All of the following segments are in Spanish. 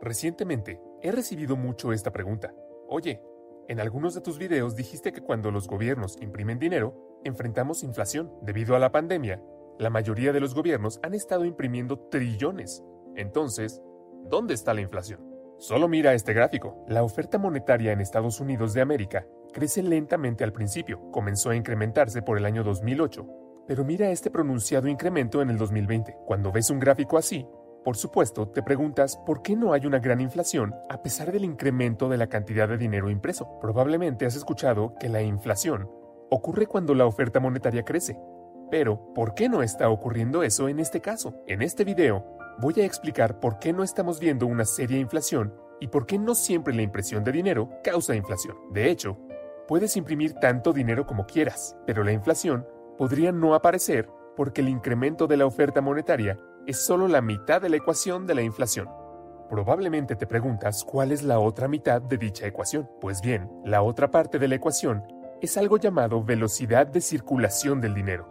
Recientemente he recibido mucho esta pregunta. Oye, en algunos de tus videos dijiste que cuando los gobiernos imprimen dinero, enfrentamos inflación. Debido a la pandemia, la mayoría de los gobiernos han estado imprimiendo trillones. Entonces, ¿dónde está la inflación? Solo mira este gráfico. La oferta monetaria en Estados Unidos de América crece lentamente al principio, comenzó a incrementarse por el año 2008, pero mira este pronunciado incremento en el 2020. Cuando ves un gráfico así, por supuesto, te preguntas por qué no hay una gran inflación a pesar del incremento de la cantidad de dinero impreso. Probablemente has escuchado que la inflación ocurre cuando la oferta monetaria crece. Pero, ¿por qué no está ocurriendo eso en este caso? En este video, voy a explicar por qué no estamos viendo una seria inflación y por qué no siempre la impresión de dinero causa inflación. De hecho, puedes imprimir tanto dinero como quieras, pero la inflación podría no aparecer porque el incremento de la oferta monetaria es solo la mitad de la ecuación de la inflación. Probablemente te preguntas cuál es la otra mitad de dicha ecuación. Pues bien, la otra parte de la ecuación es algo llamado velocidad de circulación del dinero.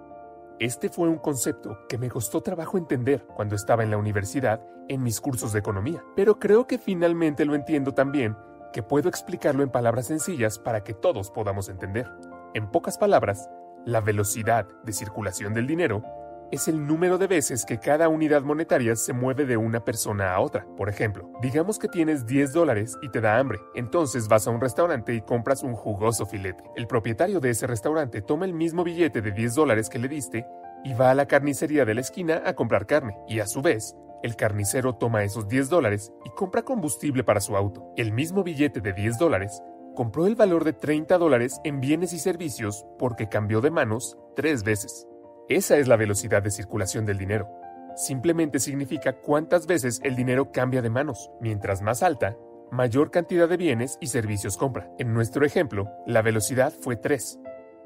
Este fue un concepto que me costó trabajo entender cuando estaba en la universidad en mis cursos de economía, pero creo que finalmente lo entiendo también que puedo explicarlo en palabras sencillas para que todos podamos entender. En pocas palabras, la velocidad de circulación del dinero es el número de veces que cada unidad monetaria se mueve de una persona a otra. Por ejemplo, digamos que tienes 10 dólares y te da hambre. Entonces vas a un restaurante y compras un jugoso filete. El propietario de ese restaurante toma el mismo billete de 10 dólares que le diste y va a la carnicería de la esquina a comprar carne. Y a su vez, el carnicero toma esos 10 dólares y compra combustible para su auto. El mismo billete de 10 dólares compró el valor de 30 dólares en bienes y servicios porque cambió de manos tres veces. Esa es la velocidad de circulación del dinero. Simplemente significa cuántas veces el dinero cambia de manos. Mientras más alta, mayor cantidad de bienes y servicios compra. En nuestro ejemplo, la velocidad fue 3.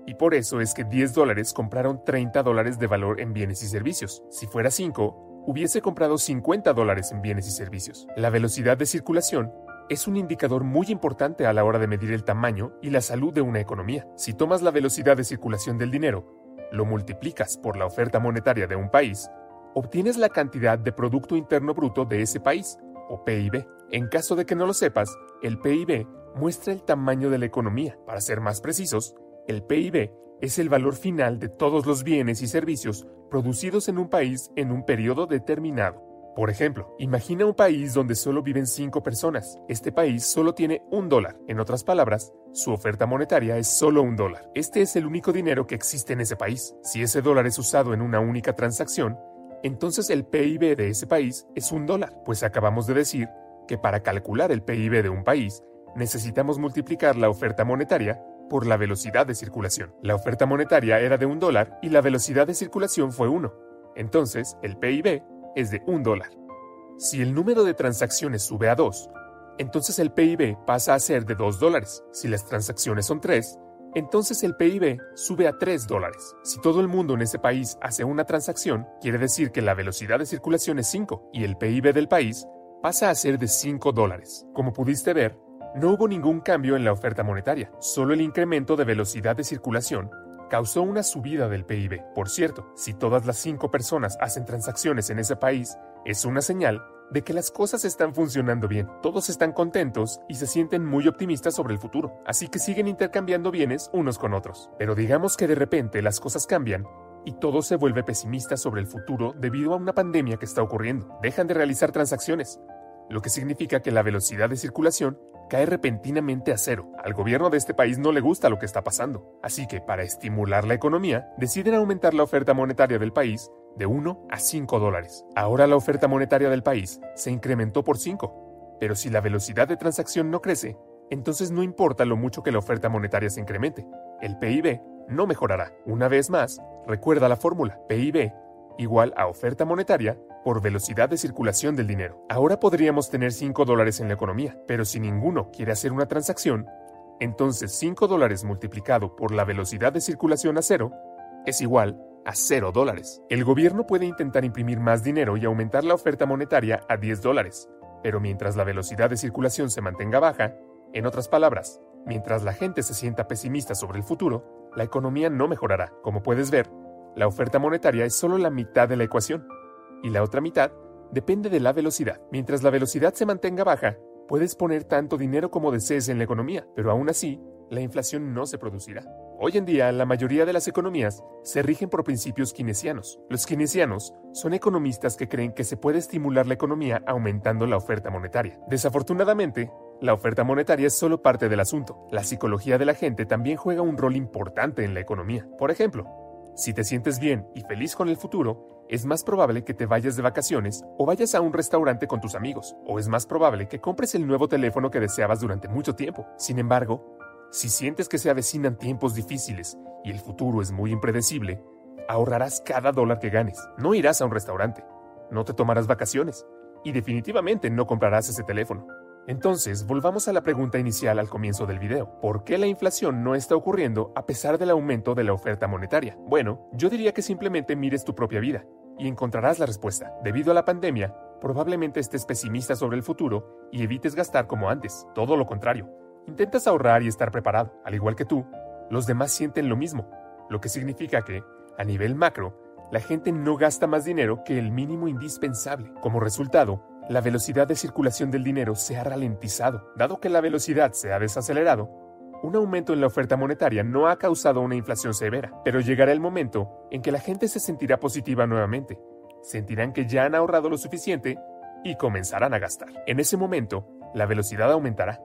Y por eso es que 10 dólares compraron 30 dólares de valor en bienes y servicios. Si fuera 5, hubiese comprado 50 dólares en bienes y servicios. La velocidad de circulación es un indicador muy importante a la hora de medir el tamaño y la salud de una economía. Si tomas la velocidad de circulación del dinero lo multiplicas por la oferta monetaria de un país, obtienes la cantidad de Producto Interno Bruto de ese país, o PIB. En caso de que no lo sepas, el PIB muestra el tamaño de la economía. Para ser más precisos, el PIB es el valor final de todos los bienes y servicios producidos en un país en un periodo determinado. Por ejemplo, imagina un país donde solo viven 5 personas. Este país solo tiene un dólar. En otras palabras, su oferta monetaria es solo un dólar. Este es el único dinero que existe en ese país. Si ese dólar es usado en una única transacción, entonces el PIB de ese país es un dólar. Pues acabamos de decir que para calcular el PIB de un país, necesitamos multiplicar la oferta monetaria por la velocidad de circulación. La oferta monetaria era de un dólar y la velocidad de circulación fue 1. Entonces, el PIB es de un dólar. Si el número de transacciones sube a 2, entonces el PIB pasa a ser de 2 dólares. Si las transacciones son 3, entonces el PIB sube a 3 dólares. Si todo el mundo en ese país hace una transacción, quiere decir que la velocidad de circulación es 5 y el PIB del país pasa a ser de 5 dólares. Como pudiste ver, no hubo ningún cambio en la oferta monetaria, solo el incremento de velocidad de circulación causó una subida del PIB. Por cierto, si todas las 5 personas hacen transacciones en ese país, es una señal de que las cosas están funcionando bien. Todos están contentos y se sienten muy optimistas sobre el futuro, así que siguen intercambiando bienes unos con otros. Pero digamos que de repente las cosas cambian y todo se vuelve pesimista sobre el futuro debido a una pandemia que está ocurriendo. Dejan de realizar transacciones, lo que significa que la velocidad de circulación cae repentinamente a cero. Al gobierno de este país no le gusta lo que está pasando, así que para estimular la economía deciden aumentar la oferta monetaria del país de 1 a 5 dólares. Ahora la oferta monetaria del país se incrementó por 5, pero si la velocidad de transacción no crece, entonces no importa lo mucho que la oferta monetaria se incremente, el PIB no mejorará. Una vez más, recuerda la fórmula PIB igual a oferta monetaria por velocidad de circulación del dinero. Ahora podríamos tener 5 dólares en la economía, pero si ninguno quiere hacer una transacción, entonces 5 dólares multiplicado por la velocidad de circulación a cero es igual a 0 dólares. El gobierno puede intentar imprimir más dinero y aumentar la oferta monetaria a 10 dólares, pero mientras la velocidad de circulación se mantenga baja, en otras palabras, mientras la gente se sienta pesimista sobre el futuro, la economía no mejorará. Como puedes ver, la oferta monetaria es solo la mitad de la ecuación, y la otra mitad depende de la velocidad. Mientras la velocidad se mantenga baja, puedes poner tanto dinero como desees en la economía, pero aún así, la inflación no se producirá. Hoy en día, la mayoría de las economías se rigen por principios keynesianos. Los keynesianos son economistas que creen que se puede estimular la economía aumentando la oferta monetaria. Desafortunadamente, la oferta monetaria es solo parte del asunto. La psicología de la gente también juega un rol importante en la economía. Por ejemplo, si te sientes bien y feliz con el futuro, es más probable que te vayas de vacaciones o vayas a un restaurante con tus amigos, o es más probable que compres el nuevo teléfono que deseabas durante mucho tiempo. Sin embargo, si sientes que se avecinan tiempos difíciles y el futuro es muy impredecible, ahorrarás cada dólar que ganes. No irás a un restaurante, no te tomarás vacaciones y definitivamente no comprarás ese teléfono. Entonces, volvamos a la pregunta inicial al comienzo del video. ¿Por qué la inflación no está ocurriendo a pesar del aumento de la oferta monetaria? Bueno, yo diría que simplemente mires tu propia vida y encontrarás la respuesta. Debido a la pandemia, probablemente estés pesimista sobre el futuro y evites gastar como antes. Todo lo contrario. Intentas ahorrar y estar preparado. Al igual que tú, los demás sienten lo mismo, lo que significa que, a nivel macro, la gente no gasta más dinero que el mínimo indispensable. Como resultado, la velocidad de circulación del dinero se ha ralentizado. Dado que la velocidad se ha desacelerado, un aumento en la oferta monetaria no ha causado una inflación severa, pero llegará el momento en que la gente se sentirá positiva nuevamente, sentirán que ya han ahorrado lo suficiente y comenzarán a gastar. En ese momento, la velocidad aumentará,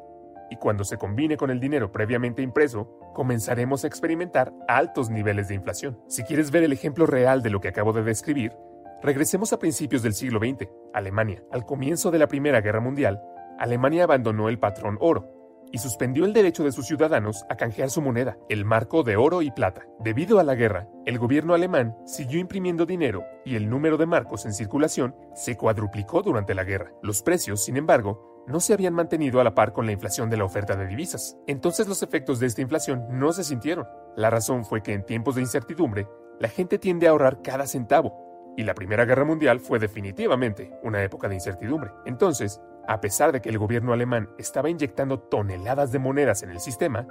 y cuando se combine con el dinero previamente impreso, comenzaremos a experimentar altos niveles de inflación. Si quieres ver el ejemplo real de lo que acabo de describir, Regresemos a principios del siglo XX, Alemania. Al comienzo de la Primera Guerra Mundial, Alemania abandonó el patrón oro y suspendió el derecho de sus ciudadanos a canjear su moneda, el marco de oro y plata. Debido a la guerra, el gobierno alemán siguió imprimiendo dinero y el número de marcos en circulación se cuadruplicó durante la guerra. Los precios, sin embargo, no se habían mantenido a la par con la inflación de la oferta de divisas. Entonces los efectos de esta inflación no se sintieron. La razón fue que en tiempos de incertidumbre, la gente tiende a ahorrar cada centavo y la Primera Guerra Mundial fue definitivamente una época de incertidumbre. Entonces, a pesar de que el gobierno alemán estaba inyectando toneladas de monedas en el sistema,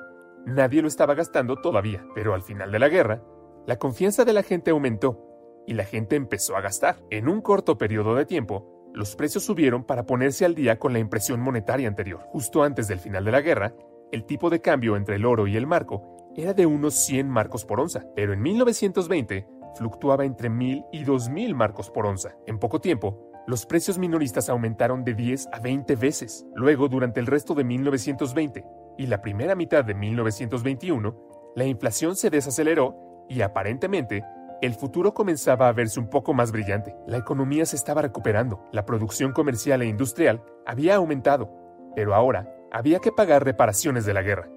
nadie lo estaba gastando todavía. Pero al final de la guerra, la confianza de la gente aumentó y la gente empezó a gastar. En un corto periodo de tiempo, los precios subieron para ponerse al día con la impresión monetaria anterior. Justo antes del final de la guerra, el tipo de cambio entre el oro y el marco era de unos 100 marcos por onza, pero en 1920 fluctuaba entre 1.000 y 2.000 marcos por onza. En poco tiempo, los precios minoristas aumentaron de 10 a 20 veces. Luego, durante el resto de 1920 y la primera mitad de 1921, la inflación se desaceleró y aparentemente el futuro comenzaba a verse un poco más brillante. La economía se estaba recuperando, la producción comercial e industrial había aumentado, pero ahora había que pagar reparaciones de la guerra.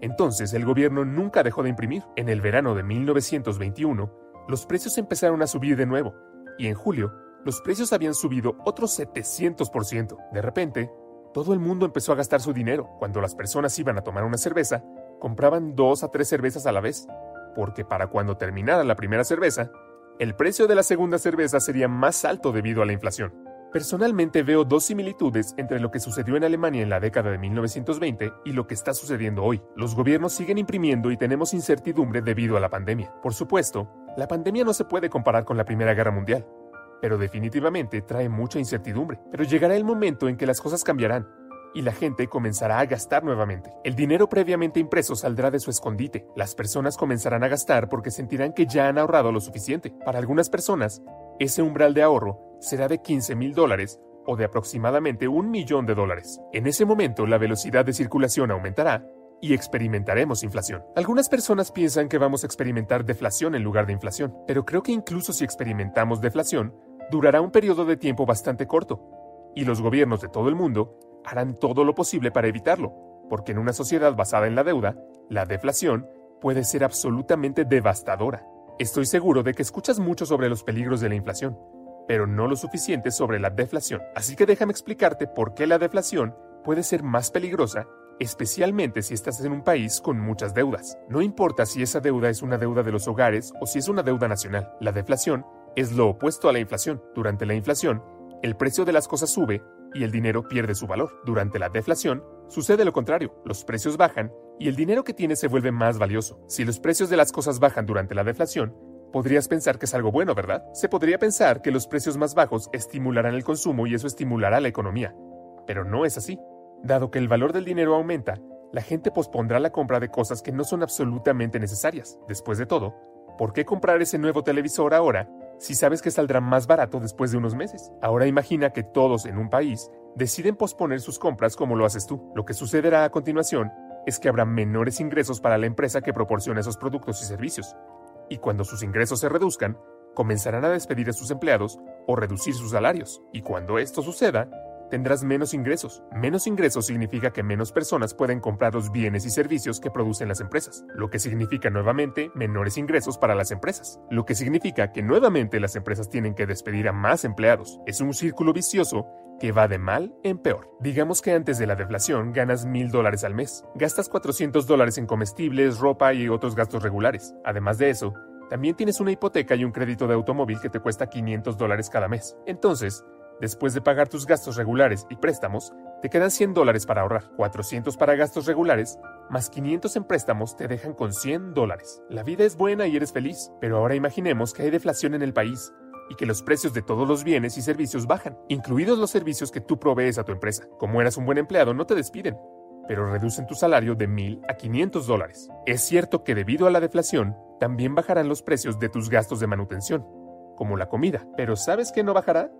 Entonces el gobierno nunca dejó de imprimir. En el verano de 1921, los precios empezaron a subir de nuevo, y en julio los precios habían subido otro 700%. De repente, todo el mundo empezó a gastar su dinero. Cuando las personas iban a tomar una cerveza, compraban dos a tres cervezas a la vez, porque para cuando terminara la primera cerveza, el precio de la segunda cerveza sería más alto debido a la inflación. Personalmente veo dos similitudes entre lo que sucedió en Alemania en la década de 1920 y lo que está sucediendo hoy. Los gobiernos siguen imprimiendo y tenemos incertidumbre debido a la pandemia. Por supuesto, la pandemia no se puede comparar con la Primera Guerra Mundial, pero definitivamente trae mucha incertidumbre. Pero llegará el momento en que las cosas cambiarán y la gente comenzará a gastar nuevamente. El dinero previamente impreso saldrá de su escondite. Las personas comenzarán a gastar porque sentirán que ya han ahorrado lo suficiente. Para algunas personas, ese umbral de ahorro será de 15 mil dólares o de aproximadamente un millón de dólares. En ese momento, la velocidad de circulación aumentará y experimentaremos inflación. Algunas personas piensan que vamos a experimentar deflación en lugar de inflación, pero creo que incluso si experimentamos deflación, durará un periodo de tiempo bastante corto, y los gobiernos de todo el mundo harán todo lo posible para evitarlo, porque en una sociedad basada en la deuda, la deflación puede ser absolutamente devastadora. Estoy seguro de que escuchas mucho sobre los peligros de la inflación, pero no lo suficiente sobre la deflación. Así que déjame explicarte por qué la deflación puede ser más peligrosa, especialmente si estás en un país con muchas deudas. No importa si esa deuda es una deuda de los hogares o si es una deuda nacional, la deflación es lo opuesto a la inflación. Durante la inflación, el precio de las cosas sube y el dinero pierde su valor. Durante la deflación, sucede lo contrario, los precios bajan y el dinero que tienes se vuelve más valioso. Si los precios de las cosas bajan durante la deflación, podrías pensar que es algo bueno, ¿verdad? Se podría pensar que los precios más bajos estimularán el consumo y eso estimulará la economía. Pero no es así. Dado que el valor del dinero aumenta, la gente pospondrá la compra de cosas que no son absolutamente necesarias. Después de todo, ¿por qué comprar ese nuevo televisor ahora si sabes que saldrá más barato después de unos meses. Ahora imagina que todos en un país deciden posponer sus compras como lo haces tú. Lo que sucederá a continuación es que habrá menores ingresos para la empresa que proporciona esos productos y servicios. Y cuando sus ingresos se reduzcan, comenzarán a despedir a sus empleados o reducir sus salarios. Y cuando esto suceda, tendrás menos ingresos. Menos ingresos significa que menos personas pueden comprar los bienes y servicios que producen las empresas, lo que significa nuevamente menores ingresos para las empresas, lo que significa que nuevamente las empresas tienen que despedir a más empleados. Es un círculo vicioso que va de mal en peor. Digamos que antes de la deflación ganas mil dólares al mes, gastas 400 dólares en comestibles, ropa y otros gastos regulares. Además de eso, también tienes una hipoteca y un crédito de automóvil que te cuesta 500 dólares cada mes. Entonces, Después de pagar tus gastos regulares y préstamos, te quedan 100 dólares para ahorrar, 400 para gastos regulares, más 500 en préstamos te dejan con 100 dólares. La vida es buena y eres feliz, pero ahora imaginemos que hay deflación en el país y que los precios de todos los bienes y servicios bajan, incluidos los servicios que tú provees a tu empresa. Como eras un buen empleado, no te despiden, pero reducen tu salario de 1.000 a 500 dólares. Es cierto que debido a la deflación, también bajarán los precios de tus gastos de manutención, como la comida, pero ¿sabes qué no bajará?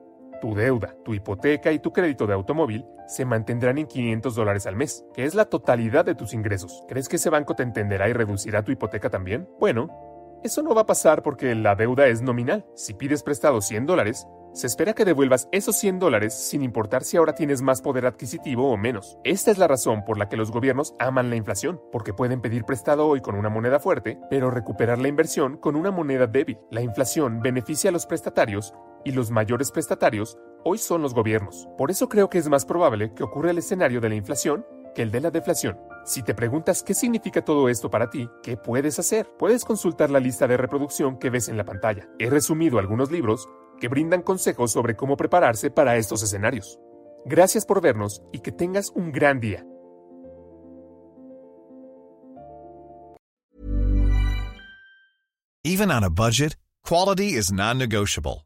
Tu deuda, tu hipoteca y tu crédito de automóvil se mantendrán en 500 dólares al mes, que es la totalidad de tus ingresos. ¿Crees que ese banco te entenderá y reducirá tu hipoteca también? Bueno, eso no va a pasar porque la deuda es nominal. Si pides prestado 100 dólares, se espera que devuelvas esos 100 dólares sin importar si ahora tienes más poder adquisitivo o menos. Esta es la razón por la que los gobiernos aman la inflación, porque pueden pedir prestado hoy con una moneda fuerte, pero recuperar la inversión con una moneda débil. La inflación beneficia a los prestatarios y los mayores prestatarios hoy son los gobiernos. Por eso creo que es más probable que ocurra el escenario de la inflación que el de la deflación. Si te preguntas qué significa todo esto para ti, ¿qué puedes hacer? Puedes consultar la lista de reproducción que ves en la pantalla. He resumido algunos libros que brindan consejos sobre cómo prepararse para estos escenarios. Gracias por vernos y que tengas un gran día. Even on a budget, quality is non-negotiable.